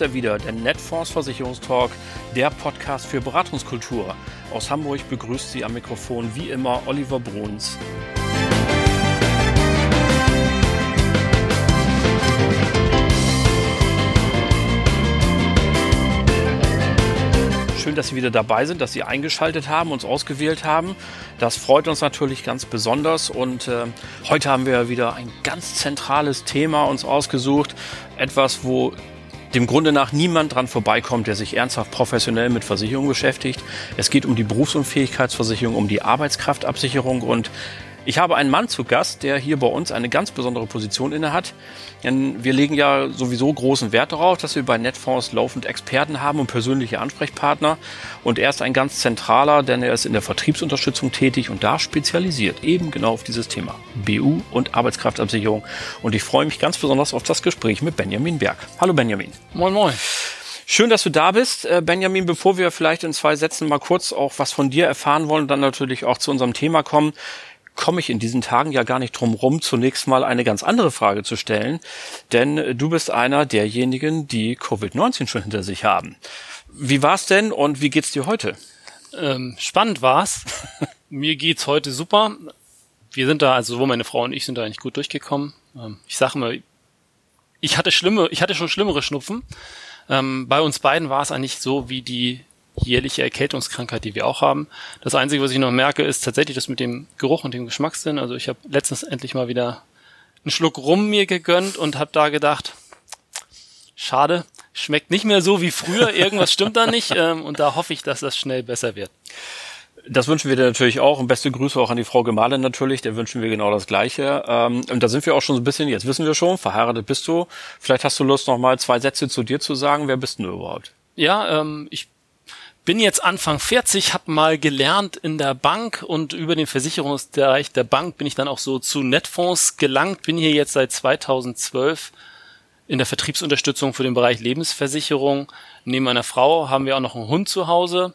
ist er wieder, der Netfonds Versicherungstalk, der Podcast für Beratungskultur. Aus Hamburg begrüßt Sie am Mikrofon wie immer Oliver Bruns. Schön, dass Sie wieder dabei sind, dass Sie eingeschaltet haben, uns ausgewählt haben. Das freut uns natürlich ganz besonders. Und äh, heute haben wir wieder ein ganz zentrales Thema uns ausgesucht. Etwas, wo dem Grunde nach niemand dran vorbeikommt, der sich ernsthaft professionell mit Versicherungen beschäftigt. Es geht um die Berufsunfähigkeitsversicherung, um die Arbeitskraftabsicherung und ich habe einen Mann zu Gast, der hier bei uns eine ganz besondere Position inne hat. Denn wir legen ja sowieso großen Wert darauf, dass wir bei Netfonds laufend Experten haben und persönliche Ansprechpartner. Und er ist ein ganz zentraler, denn er ist in der Vertriebsunterstützung tätig und da spezialisiert eben genau auf dieses Thema BU und Arbeitskraftabsicherung. Und ich freue mich ganz besonders auf das Gespräch mit Benjamin Berg. Hallo Benjamin. Moin, moin. Schön, dass du da bist, äh, Benjamin. Bevor wir vielleicht in zwei Sätzen mal kurz auch was von dir erfahren wollen und dann natürlich auch zu unserem Thema kommen, komme ich in diesen Tagen ja gar nicht drum rum, zunächst mal eine ganz andere Frage zu stellen. Denn du bist einer derjenigen, die Covid-19 schon hinter sich haben. Wie war's denn und wie geht's dir heute? Ähm, spannend war's. Mir geht's heute super. Wir sind da, also sowohl meine Frau und ich sind da eigentlich gut durchgekommen. Ähm, ich sage mal, ich hatte schlimme, ich hatte schon schlimmere Schnupfen. Ähm, bei uns beiden war es eigentlich so wie die jährliche Erkältungskrankheit, die wir auch haben. Das Einzige, was ich noch merke, ist tatsächlich das mit dem Geruch und dem Geschmackssinn. Also ich habe letztens endlich mal wieder einen Schluck rum mir gegönnt und habe da gedacht, schade, schmeckt nicht mehr so wie früher, irgendwas stimmt da nicht ähm, und da hoffe ich, dass das schnell besser wird. Das wünschen wir dir natürlich auch und beste Grüße auch an die Frau Gemahlin natürlich, der wünschen wir genau das Gleiche. Ähm, und da sind wir auch schon so ein bisschen, jetzt wissen wir schon, verheiratet bist du. Vielleicht hast du Lust, noch mal zwei Sätze zu dir zu sagen. Wer bist du überhaupt? Ja, ähm, ich bin jetzt Anfang 40, habe mal gelernt in der Bank und über den Versicherungsbereich der Bank bin ich dann auch so zu Netfonds gelangt, bin hier jetzt seit 2012 in der Vertriebsunterstützung für den Bereich Lebensversicherung. Neben meiner Frau haben wir auch noch einen Hund zu Hause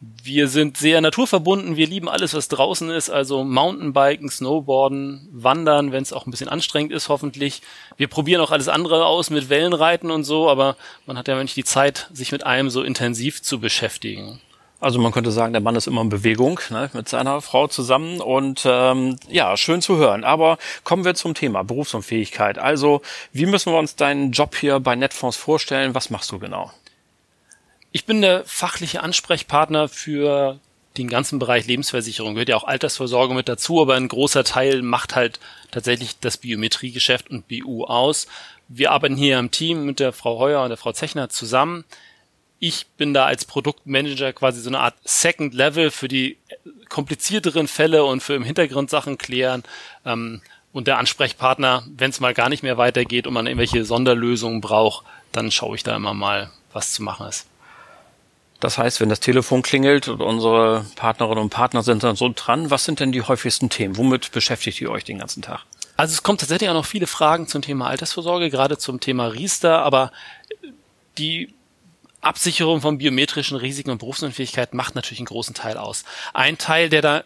wir sind sehr naturverbunden, wir lieben alles, was draußen ist, also Mountainbiken, Snowboarden, Wandern, wenn es auch ein bisschen anstrengend ist, hoffentlich. Wir probieren auch alles andere aus mit Wellenreiten und so, aber man hat ja nicht die Zeit, sich mit einem so intensiv zu beschäftigen. Also man könnte sagen, der Mann ist immer in Bewegung ne, mit seiner Frau zusammen und ähm, ja, schön zu hören. Aber kommen wir zum Thema Berufsunfähigkeit. Also wie müssen wir uns deinen Job hier bei Netfonds vorstellen? Was machst du genau? Ich bin der fachliche Ansprechpartner für den ganzen Bereich Lebensversicherung. Gehört ja auch Altersvorsorge mit dazu, aber ein großer Teil macht halt tatsächlich das Biometriegeschäft und BU aus. Wir arbeiten hier im Team mit der Frau Heuer und der Frau Zechner zusammen. Ich bin da als Produktmanager quasi so eine Art Second Level für die komplizierteren Fälle und für im Hintergrund Sachen klären. Ähm, und der Ansprechpartner, wenn es mal gar nicht mehr weitergeht und man irgendwelche Sonderlösungen braucht, dann schaue ich da immer mal, was zu machen ist. Das heißt, wenn das Telefon klingelt und unsere Partnerinnen und Partner sind dann so dran, was sind denn die häufigsten Themen? Womit beschäftigt ihr euch den ganzen Tag? Also es kommt tatsächlich auch noch viele Fragen zum Thema Altersvorsorge, gerade zum Thema Riester, aber die Absicherung von biometrischen Risiken und Berufsunfähigkeit macht natürlich einen großen Teil aus. Ein Teil, der da,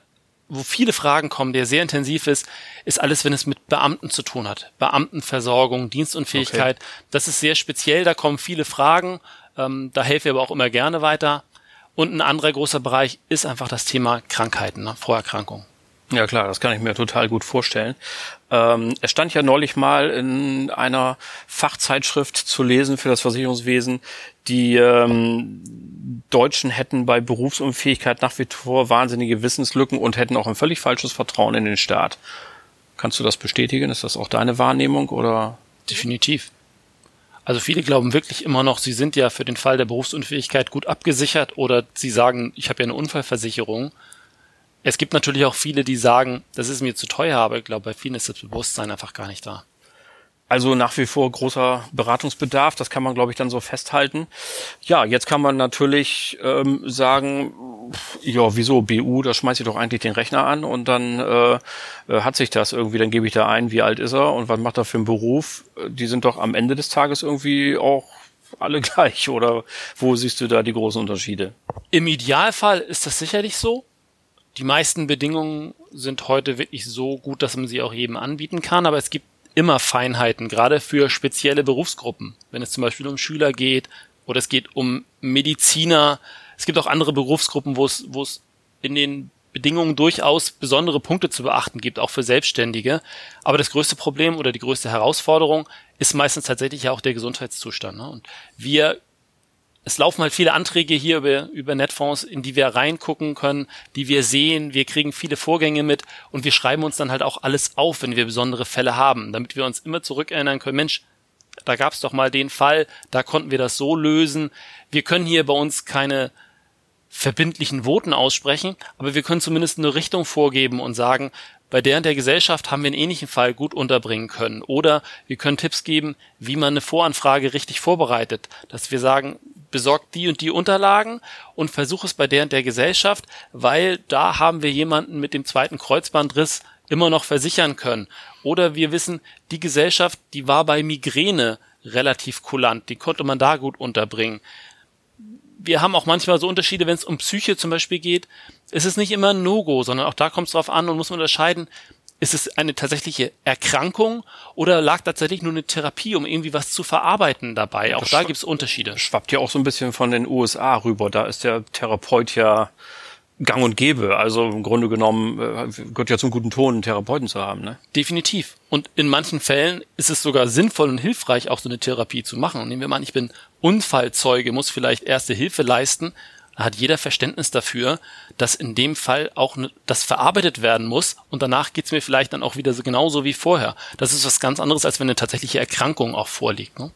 wo viele Fragen kommen, der sehr intensiv ist, ist alles, wenn es mit Beamten zu tun hat. Beamtenversorgung, Dienstunfähigkeit. Okay. Das ist sehr speziell, da kommen viele Fragen ähm, da helfe ich aber auch immer gerne weiter. Und ein anderer großer Bereich ist einfach das Thema Krankheiten, ne? Vorerkrankungen. Ja klar, das kann ich mir total gut vorstellen. Ähm, es stand ja neulich mal in einer Fachzeitschrift zu lesen für das Versicherungswesen, die ähm, Deutschen hätten bei Berufsunfähigkeit nach wie vor wahnsinnige Wissenslücken und hätten auch ein völlig falsches Vertrauen in den Staat. Kannst du das bestätigen? Ist das auch deine Wahrnehmung oder? Definitiv. Also viele glauben wirklich immer noch, sie sind ja für den Fall der Berufsunfähigkeit gut abgesichert oder sie sagen, ich habe ja eine Unfallversicherung. Es gibt natürlich auch viele, die sagen, das ist mir zu teuer, aber ich glaube, bei vielen ist das Bewusstsein einfach gar nicht da. Also nach wie vor großer Beratungsbedarf, das kann man, glaube ich, dann so festhalten. Ja, jetzt kann man natürlich ähm, sagen, ja, wieso BU, da schmeiße ich doch eigentlich den Rechner an und dann äh, äh, hat sich das irgendwie, dann gebe ich da ein, wie alt ist er und was macht er für einen Beruf. Die sind doch am Ende des Tages irgendwie auch alle gleich oder wo siehst du da die großen Unterschiede? Im Idealfall ist das sicherlich so. Die meisten Bedingungen sind heute wirklich so gut, dass man sie auch jedem anbieten kann, aber es gibt immer Feinheiten, gerade für spezielle Berufsgruppen. Wenn es zum Beispiel um Schüler geht oder es geht um Mediziner. Es gibt auch andere Berufsgruppen, wo es, wo es in den Bedingungen durchaus besondere Punkte zu beachten gibt, auch für Selbstständige. Aber das größte Problem oder die größte Herausforderung ist meistens tatsächlich ja auch der Gesundheitszustand. Ne? Und wir es laufen halt viele Anträge hier über, über Netfonds, in die wir reingucken können, die wir sehen. Wir kriegen viele Vorgänge mit und wir schreiben uns dann halt auch alles auf, wenn wir besondere Fälle haben, damit wir uns immer zurückerinnern können, Mensch, da gab es doch mal den Fall, da konnten wir das so lösen. Wir können hier bei uns keine verbindlichen Voten aussprechen, aber wir können zumindest eine Richtung vorgeben und sagen, bei der und der Gesellschaft haben wir einen ähnlichen Fall gut unterbringen können. Oder wir können Tipps geben, wie man eine Voranfrage richtig vorbereitet. Dass wir sagen, besorgt die und die Unterlagen und versuch es bei der und der Gesellschaft, weil da haben wir jemanden mit dem zweiten Kreuzbandriss immer noch versichern können. Oder wir wissen, die Gesellschaft, die war bei Migräne relativ kulant, die konnte man da gut unterbringen. Wir haben auch manchmal so Unterschiede, wenn es um Psyche zum Beispiel geht. Es ist nicht immer ein No-Go, sondern auch da kommt es drauf an und muss man unterscheiden, ist es eine tatsächliche Erkrankung oder lag tatsächlich nur eine Therapie, um irgendwie was zu verarbeiten dabei? Auch das da gibt es Unterschiede. Schwappt ja auch so ein bisschen von den USA rüber. Da ist der Therapeut ja gang und gäbe. Also im Grunde genommen äh, gehört ja zum guten Ton, einen Therapeuten zu haben. Ne? Definitiv. Und in manchen Fällen ist es sogar sinnvoll und hilfreich, auch so eine Therapie zu machen. nehmen wir mal an, ich bin Unfallzeuge, muss vielleicht erste Hilfe leisten hat jeder Verständnis dafür, dass in dem Fall auch ne, das verarbeitet werden muss und danach geht's mir vielleicht dann auch wieder so genauso wie vorher. Das ist was ganz anderes, als wenn eine tatsächliche Erkrankung auch vorliegt. Ne?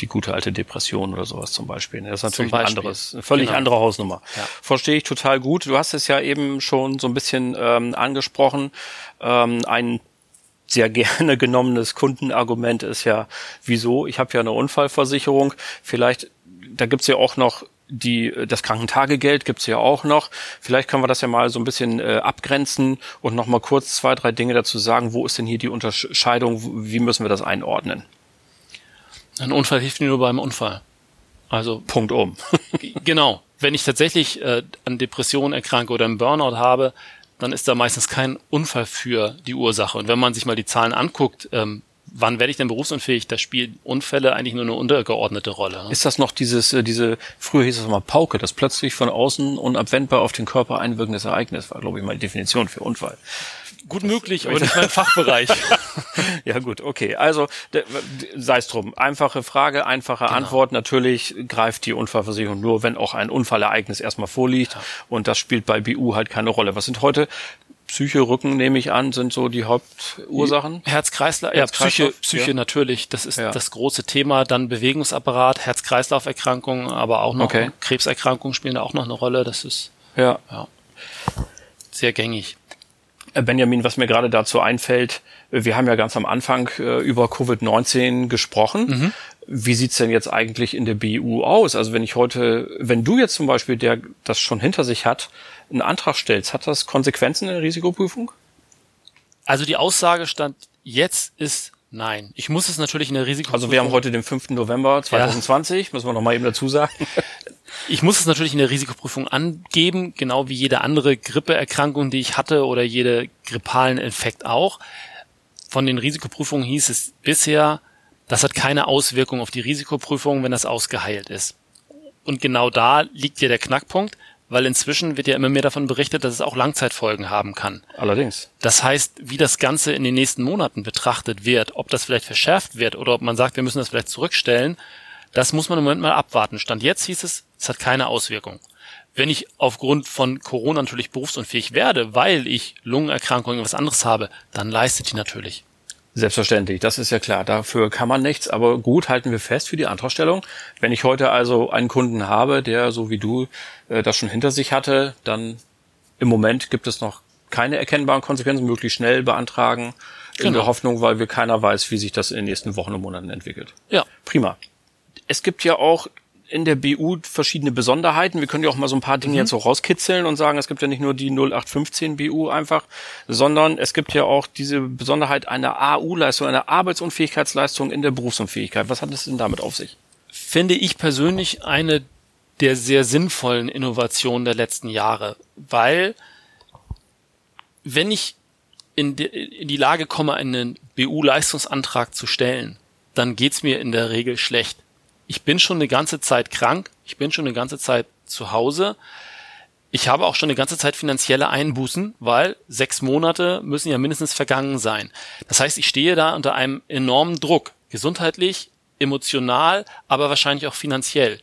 Die gute alte Depression oder sowas zum Beispiel. Ne? Das ist natürlich ein anderes, eine völlig genau. andere Hausnummer. Ja. Verstehe ich total gut. Du hast es ja eben schon so ein bisschen ähm, angesprochen. Ähm, ein sehr gerne genommenes Kundenargument ist ja, wieso? Ich habe ja eine Unfallversicherung. Vielleicht, da gibt's ja auch noch die, das Krankentagegeld gibt's ja auch noch. Vielleicht können wir das ja mal so ein bisschen äh, abgrenzen und noch mal kurz zwei, drei Dinge dazu sagen. Wo ist denn hier die Unterscheidung? Wie müssen wir das einordnen? Ein Unfall hilft nur beim Unfall. Also Punkt um. genau. Wenn ich tatsächlich äh, an Depressionen erkranke oder einen Burnout habe, dann ist da meistens kein Unfall für die Ursache. Und wenn man sich mal die Zahlen anguckt, ähm, wann werde ich denn berufsunfähig? Da spielen Unfälle eigentlich nur eine untergeordnete Rolle. Ne? Ist das noch dieses, äh, diese, früher hieß es mal Pauke, das plötzlich von außen unabwendbar auf den Körper einwirkendes Ereignis war, glaube ich mal die Definition für Unfall. Gut möglich, aber nicht mein Fachbereich. ja gut, okay. Also sei es drum. Einfache Frage, einfache genau. Antwort. Natürlich greift die Unfallversicherung nur, wenn auch ein Unfallereignis erstmal vorliegt. Ja. Und das spielt bei BU halt keine Rolle. Was sind heute Psyche, Rücken, nehme ich an, sind so die Hauptursachen. Herz-Kreislauf, ja, Psyche, Psyche ja. natürlich, das ist ja. das große Thema. Dann Bewegungsapparat, Herz-Kreislauf-Erkrankungen, aber auch noch okay. Krebserkrankungen spielen da auch noch eine Rolle. Das ist ja. ja sehr gängig. Äh, Benjamin, was mir gerade dazu einfällt, äh, wir haben ja ganz am Anfang äh, über Covid-19 gesprochen. Mhm. Wie sieht's denn jetzt eigentlich in der BU aus? Also wenn ich heute, wenn du jetzt zum Beispiel, der das schon hinter sich hat, einen Antrag stellst, hat das Konsequenzen in der Risikoprüfung? Also die Aussage stand jetzt ist nein. Ich muss es natürlich in der Risikoprüfung. Also wir haben heute den 5. November 2020, ja. müssen wir noch mal eben dazu sagen. Ich muss es natürlich in der Risikoprüfung angeben, genau wie jede andere Grippeerkrankung, die ich hatte oder jede grippalen Infekt auch. Von den Risikoprüfungen hieß es bisher, das hat keine Auswirkung auf die Risikoprüfung, wenn das ausgeheilt ist. Und genau da liegt ja der Knackpunkt weil inzwischen wird ja immer mehr davon berichtet, dass es auch Langzeitfolgen haben kann. Allerdings. Das heißt, wie das Ganze in den nächsten Monaten betrachtet wird, ob das vielleicht verschärft wird oder ob man sagt, wir müssen das vielleicht zurückstellen, das muss man im Moment mal abwarten. Stand jetzt hieß es, es hat keine Auswirkung. Wenn ich aufgrund von Corona natürlich berufsunfähig werde, weil ich Lungenerkrankungen was anderes habe, dann leistet die natürlich. Selbstverständlich, das ist ja klar. Dafür kann man nichts, aber gut halten wir fest für die Antragstellung. Wenn ich heute also einen Kunden habe, der so wie du äh, das schon hinter sich hatte, dann im Moment gibt es noch keine erkennbaren Konsequenzen, möglichst schnell beantragen, genau. in der Hoffnung, weil wir keiner weiß, wie sich das in den nächsten Wochen und Monaten entwickelt. Ja. Prima. Es gibt ja auch in der BU verschiedene Besonderheiten. Wir können ja auch mal so ein paar Dinge mhm. jetzt so rauskitzeln und sagen, es gibt ja nicht nur die 0815 BU einfach, sondern es gibt ja auch diese Besonderheit einer AU-Leistung, einer Arbeitsunfähigkeitsleistung in der Berufsunfähigkeit. Was hat es denn damit auf sich? Finde ich persönlich eine der sehr sinnvollen Innovationen der letzten Jahre, weil wenn ich in, die Lage komme, einen BU-Leistungsantrag zu stellen, dann geht's mir in der Regel schlecht. Ich bin schon eine ganze Zeit krank, ich bin schon eine ganze Zeit zu Hause. Ich habe auch schon eine ganze Zeit finanzielle Einbußen, weil sechs Monate müssen ja mindestens vergangen sein. Das heißt, ich stehe da unter einem enormen Druck, gesundheitlich, emotional, aber wahrscheinlich auch finanziell.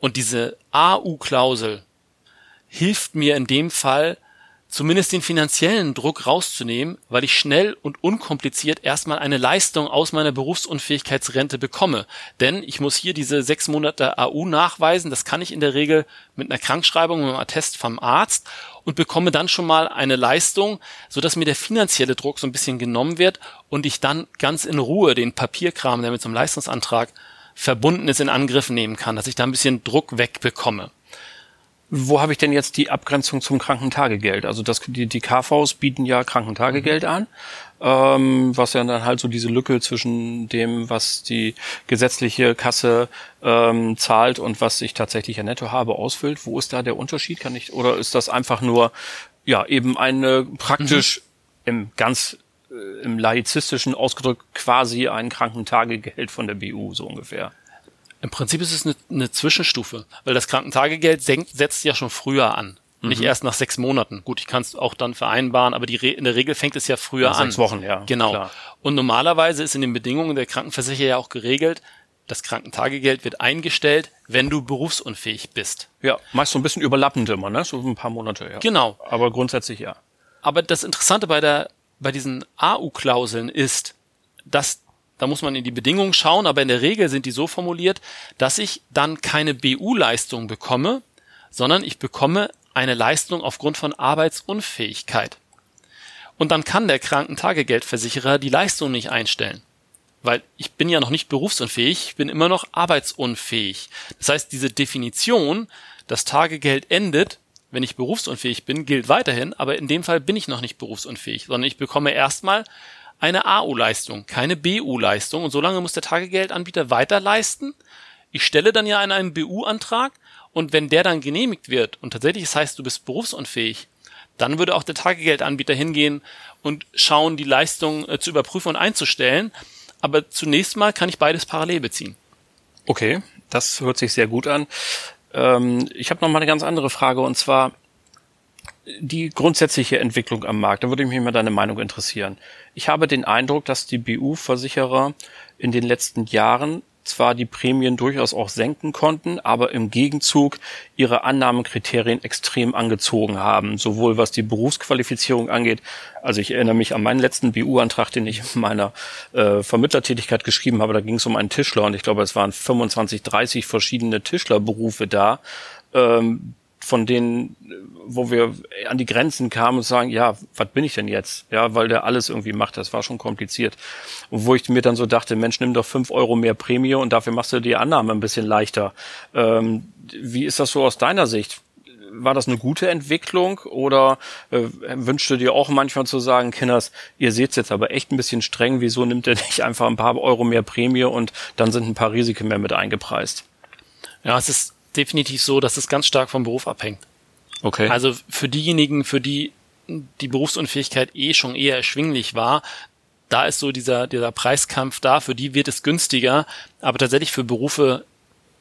Und diese AU-Klausel hilft mir in dem Fall, zumindest den finanziellen Druck rauszunehmen, weil ich schnell und unkompliziert erstmal eine Leistung aus meiner Berufsunfähigkeitsrente bekomme. Denn ich muss hier diese sechs Monate AU nachweisen. Das kann ich in der Regel mit einer Krankschreibung, mit einem Attest vom Arzt und bekomme dann schon mal eine Leistung, so dass mir der finanzielle Druck so ein bisschen genommen wird und ich dann ganz in Ruhe den Papierkram, der mit so einem Leistungsantrag verbunden ist, in Angriff nehmen kann, dass ich da ein bisschen Druck wegbekomme. Wo habe ich denn jetzt die Abgrenzung zum Krankentagegeld? Also das, die, die KVs bieten ja Krankentagegeld an, ähm, was ja dann halt so diese Lücke zwischen dem, was die gesetzliche Kasse ähm, zahlt und was ich tatsächlich ja netto habe, ausfüllt. Wo ist da der Unterschied? Kann ich, oder ist das einfach nur, ja, eben eine praktisch mhm. im ganz äh, im laizistischen ausgedrückt quasi ein Krankentagegeld von der BU, so ungefähr? Im Prinzip ist es eine, eine Zwischenstufe, weil das Krankentagegeld senkt, setzt ja schon früher an. Mhm. Nicht erst nach sechs Monaten. Gut, ich kann es auch dann vereinbaren, aber die Re in der Regel fängt es ja früher nach an. Sechs Wochen, ja. Genau. Klar. Und normalerweise ist in den Bedingungen der Krankenversicherer ja auch geregelt, das Krankentagegeld wird eingestellt, wenn du berufsunfähig bist. Ja, meist so ein bisschen überlappend immer, ne? So ein paar Monate, ja. Genau. Aber grundsätzlich ja. Aber das Interessante bei der, bei diesen AU-Klauseln ist, dass da muss man in die Bedingungen schauen, aber in der Regel sind die so formuliert, dass ich dann keine BU-Leistung bekomme, sondern ich bekomme eine Leistung aufgrund von Arbeitsunfähigkeit. Und dann kann der Krankentagegeldversicherer die Leistung nicht einstellen. Weil ich bin ja noch nicht berufsunfähig, ich bin immer noch arbeitsunfähig. Das heißt, diese Definition, das Tagegeld endet, wenn ich berufsunfähig bin, gilt weiterhin, aber in dem Fall bin ich noch nicht berufsunfähig, sondern ich bekomme erstmal eine AU-Leistung, keine BU-Leistung. Und solange muss der Tagegeldanbieter weiter leisten. Ich stelle dann ja einen BU-Antrag und wenn der dann genehmigt wird und tatsächlich es heißt, du bist berufsunfähig, dann würde auch der Tagegeldanbieter hingehen und schauen, die Leistung äh, zu überprüfen und einzustellen. Aber zunächst mal kann ich beides parallel beziehen. Okay, das hört sich sehr gut an. Ähm, ich habe noch mal eine ganz andere Frage und zwar die grundsätzliche Entwicklung am Markt. Da würde mich mal deine Meinung interessieren. Ich habe den Eindruck, dass die BU-Versicherer in den letzten Jahren zwar die Prämien durchaus auch senken konnten, aber im Gegenzug ihre Annahmekriterien extrem angezogen haben, sowohl was die Berufsqualifizierung angeht. Also ich erinnere mich an meinen letzten BU-Antrag, den ich in meiner äh, Vermittlertätigkeit geschrieben habe. Da ging es um einen Tischler und ich glaube, es waren 25, 30 verschiedene Tischlerberufe da. Ähm, von denen, wo wir an die Grenzen kamen und sagen, ja, was bin ich denn jetzt? Ja, weil der alles irgendwie macht. Das war schon kompliziert. Und wo ich mir dann so dachte, Mensch, nimm doch fünf Euro mehr Prämie und dafür machst du die Annahme ein bisschen leichter. Ähm, wie ist das so aus deiner Sicht? War das eine gute Entwicklung oder äh, wünschst du dir auch manchmal zu sagen, Kinders, ihr seht jetzt aber echt ein bisschen streng, wieso nimmt er nicht einfach ein paar Euro mehr Prämie und dann sind ein paar Risiken mehr mit eingepreist? Ja, es ist definitiv so, dass es ganz stark vom Beruf abhängt. Okay. Also für diejenigen, für die die Berufsunfähigkeit eh schon eher erschwinglich war, da ist so dieser, dieser Preiskampf da, für die wird es günstiger, aber tatsächlich für Berufe,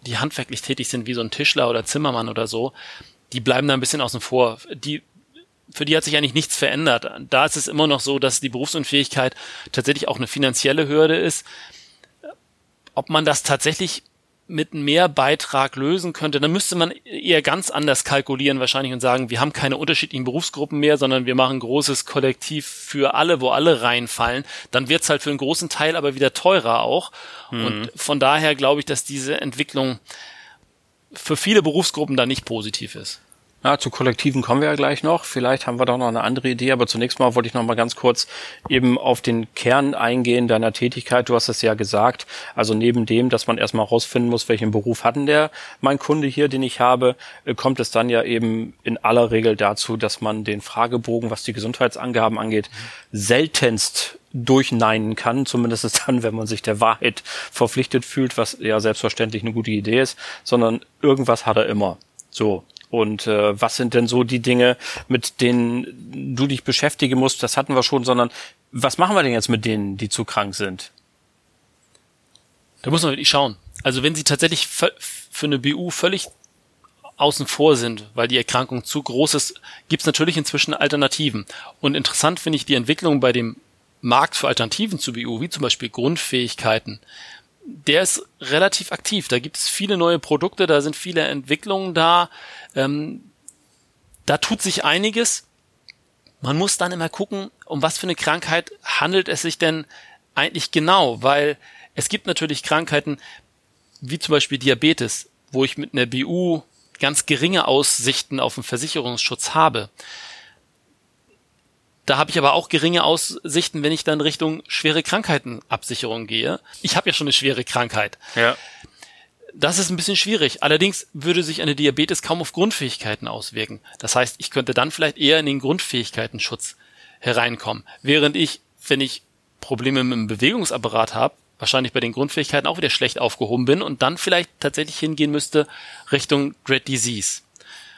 die handwerklich tätig sind, wie so ein Tischler oder Zimmermann oder so, die bleiben da ein bisschen außen vor. Die, für die hat sich eigentlich nichts verändert. Da ist es immer noch so, dass die Berufsunfähigkeit tatsächlich auch eine finanzielle Hürde ist. Ob man das tatsächlich mit mehr Beitrag lösen könnte, dann müsste man eher ganz anders kalkulieren wahrscheinlich und sagen, wir haben keine unterschiedlichen Berufsgruppen mehr, sondern wir machen großes Kollektiv für alle, wo alle reinfallen. Dann wird's halt für einen großen Teil aber wieder teurer auch. Mhm. Und von daher glaube ich, dass diese Entwicklung für viele Berufsgruppen da nicht positiv ist. Ja, zu Kollektiven kommen wir ja gleich noch. Vielleicht haben wir doch noch eine andere Idee, aber zunächst mal wollte ich noch mal ganz kurz eben auf den Kern eingehen deiner Tätigkeit. Du hast es ja gesagt. Also neben dem, dass man erstmal rausfinden muss, welchen Beruf hatten der mein Kunde hier, den ich habe, äh, kommt es dann ja eben in aller Regel dazu, dass man den Fragebogen, was die Gesundheitsangaben angeht, seltenst durchneinen kann, zumindest dann, wenn man sich der Wahrheit verpflichtet fühlt, was ja selbstverständlich eine gute Idee ist, sondern irgendwas hat er immer. So. Und äh, was sind denn so die Dinge, mit denen du dich beschäftigen musst? Das hatten wir schon, sondern was machen wir denn jetzt mit denen, die zu krank sind? Da muss man wirklich schauen. Also wenn sie tatsächlich für eine BU völlig außen vor sind, weil die Erkrankung zu groß ist, gibt es natürlich inzwischen Alternativen. Und interessant finde ich die Entwicklung bei dem Markt für Alternativen zu BU, wie zum Beispiel Grundfähigkeiten. Der ist relativ aktiv. Da gibt es viele neue Produkte, da sind viele Entwicklungen da. Ähm, da tut sich einiges. Man muss dann immer gucken, um was für eine Krankheit handelt es sich denn eigentlich genau, weil es gibt natürlich Krankheiten wie zum Beispiel Diabetes, wo ich mit einer BU ganz geringe Aussichten auf einen Versicherungsschutz habe. Da habe ich aber auch geringe Aussichten, wenn ich dann Richtung schwere Krankheitenabsicherung gehe. Ich habe ja schon eine schwere Krankheit. Ja. Das ist ein bisschen schwierig. Allerdings würde sich eine Diabetes kaum auf Grundfähigkeiten auswirken. Das heißt, ich könnte dann vielleicht eher in den Grundfähigkeitenschutz hereinkommen. Während ich, wenn ich Probleme mit dem Bewegungsapparat habe, wahrscheinlich bei den Grundfähigkeiten auch wieder schlecht aufgehoben bin und dann vielleicht tatsächlich hingehen müsste Richtung Dread Disease.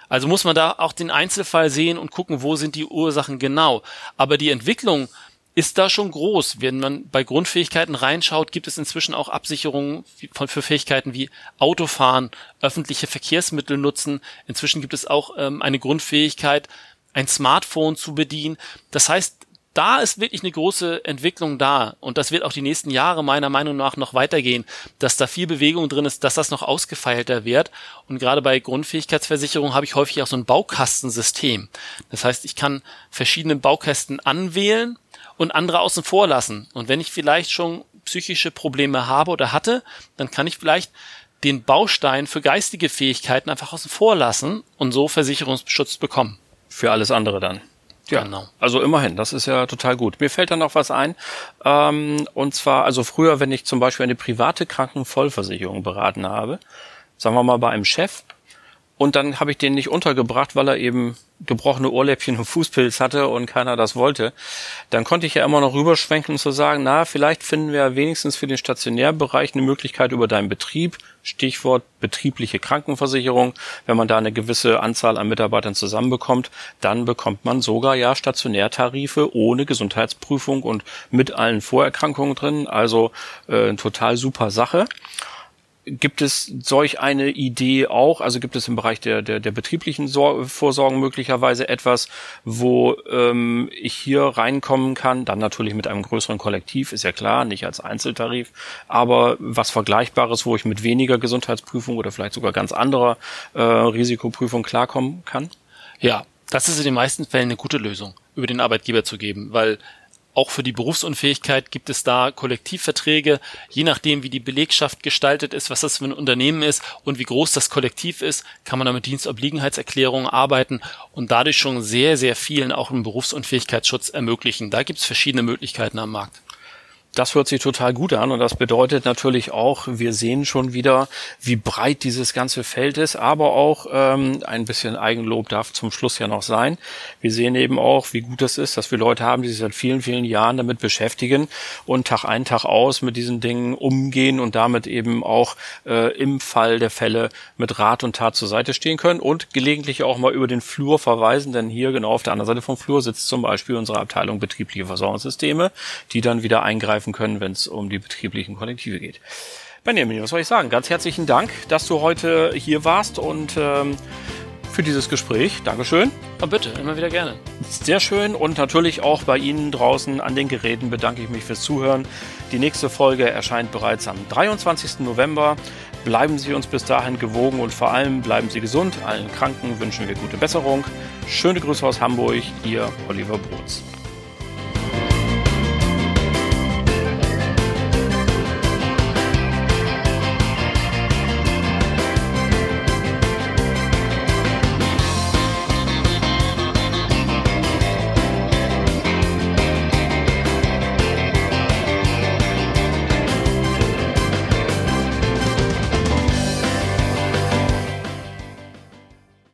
Also muss man da auch den Einzelfall sehen und gucken, wo sind die Ursachen genau. Aber die Entwicklung ist da schon groß. Wenn man bei Grundfähigkeiten reinschaut, gibt es inzwischen auch Absicherungen für Fähigkeiten wie Autofahren, öffentliche Verkehrsmittel nutzen. Inzwischen gibt es auch ähm, eine Grundfähigkeit, ein Smartphone zu bedienen. Das heißt, da ist wirklich eine große Entwicklung da und das wird auch die nächsten Jahre meiner Meinung nach noch weitergehen, dass da viel Bewegung drin ist, dass das noch ausgefeilter wird und gerade bei Grundfähigkeitsversicherung habe ich häufig auch so ein Baukastensystem. Das heißt, ich kann verschiedene Baukästen anwählen und andere außen vor lassen und wenn ich vielleicht schon psychische Probleme habe oder hatte, dann kann ich vielleicht den Baustein für geistige Fähigkeiten einfach außen vor lassen und so Versicherungsschutz bekommen. Für alles andere dann. Ja, genau. Also immerhin, das ist ja total gut. Mir fällt da noch was ein. Ähm, und zwar, also früher, wenn ich zum Beispiel eine private Krankenvollversicherung beraten habe, sagen wir mal bei einem Chef, und dann habe ich den nicht untergebracht, weil er eben gebrochene Ohrläppchen und Fußpilz hatte und keiner das wollte. Dann konnte ich ja immer noch rüberschwenken und zu sagen, na, vielleicht finden wir wenigstens für den Stationärbereich eine Möglichkeit über deinen Betrieb, Stichwort betriebliche Krankenversicherung. Wenn man da eine gewisse Anzahl an Mitarbeitern zusammenbekommt, dann bekommt man sogar ja Stationärtarife ohne Gesundheitsprüfung und mit allen Vorerkrankungen drin. Also äh, total super Sache. Gibt es solch eine Idee auch? Also gibt es im Bereich der, der, der betrieblichen Sor Vorsorgen möglicherweise etwas, wo ähm, ich hier reinkommen kann? Dann natürlich mit einem größeren Kollektiv, ist ja klar, nicht als Einzeltarif, aber was Vergleichbares, wo ich mit weniger Gesundheitsprüfung oder vielleicht sogar ganz anderer äh, Risikoprüfung klarkommen kann? Ja, das ist in den meisten Fällen eine gute Lösung, über den Arbeitgeber zu geben, weil auch für die Berufsunfähigkeit gibt es da Kollektivverträge, je nachdem, wie die Belegschaft gestaltet ist, was das für ein Unternehmen ist und wie groß das Kollektiv ist, kann man da mit Dienstobliegenheitserklärungen arbeiten und dadurch schon sehr, sehr vielen auch einen Berufsunfähigkeitsschutz ermöglichen. Da gibt es verschiedene Möglichkeiten am Markt. Das hört sich total gut an und das bedeutet natürlich auch, wir sehen schon wieder, wie breit dieses ganze Feld ist, aber auch ähm, ein bisschen Eigenlob darf zum Schluss ja noch sein. Wir sehen eben auch, wie gut das ist, dass wir Leute haben, die sich seit vielen, vielen Jahren damit beschäftigen und Tag ein, Tag aus mit diesen Dingen umgehen und damit eben auch äh, im Fall der Fälle mit Rat und Tat zur Seite stehen können und gelegentlich auch mal über den Flur verweisen, denn hier genau auf der anderen Seite vom Flur sitzt zum Beispiel unsere Abteilung betriebliche Versorgungssysteme, die dann wieder eingreifen greifen können, wenn es um die betrieblichen Kollektive geht. Benjamin, was soll ich sagen? Ganz herzlichen Dank, dass du heute hier warst und ähm, für dieses Gespräch. Dankeschön. Ja, bitte, immer wieder gerne. Sehr schön und natürlich auch bei Ihnen draußen an den Geräten bedanke ich mich fürs Zuhören. Die nächste Folge erscheint bereits am 23. November. Bleiben Sie uns bis dahin gewogen und vor allem bleiben Sie gesund. Allen Kranken wünschen wir gute Besserung. Schöne Grüße aus Hamburg, Ihr Oliver Brunz.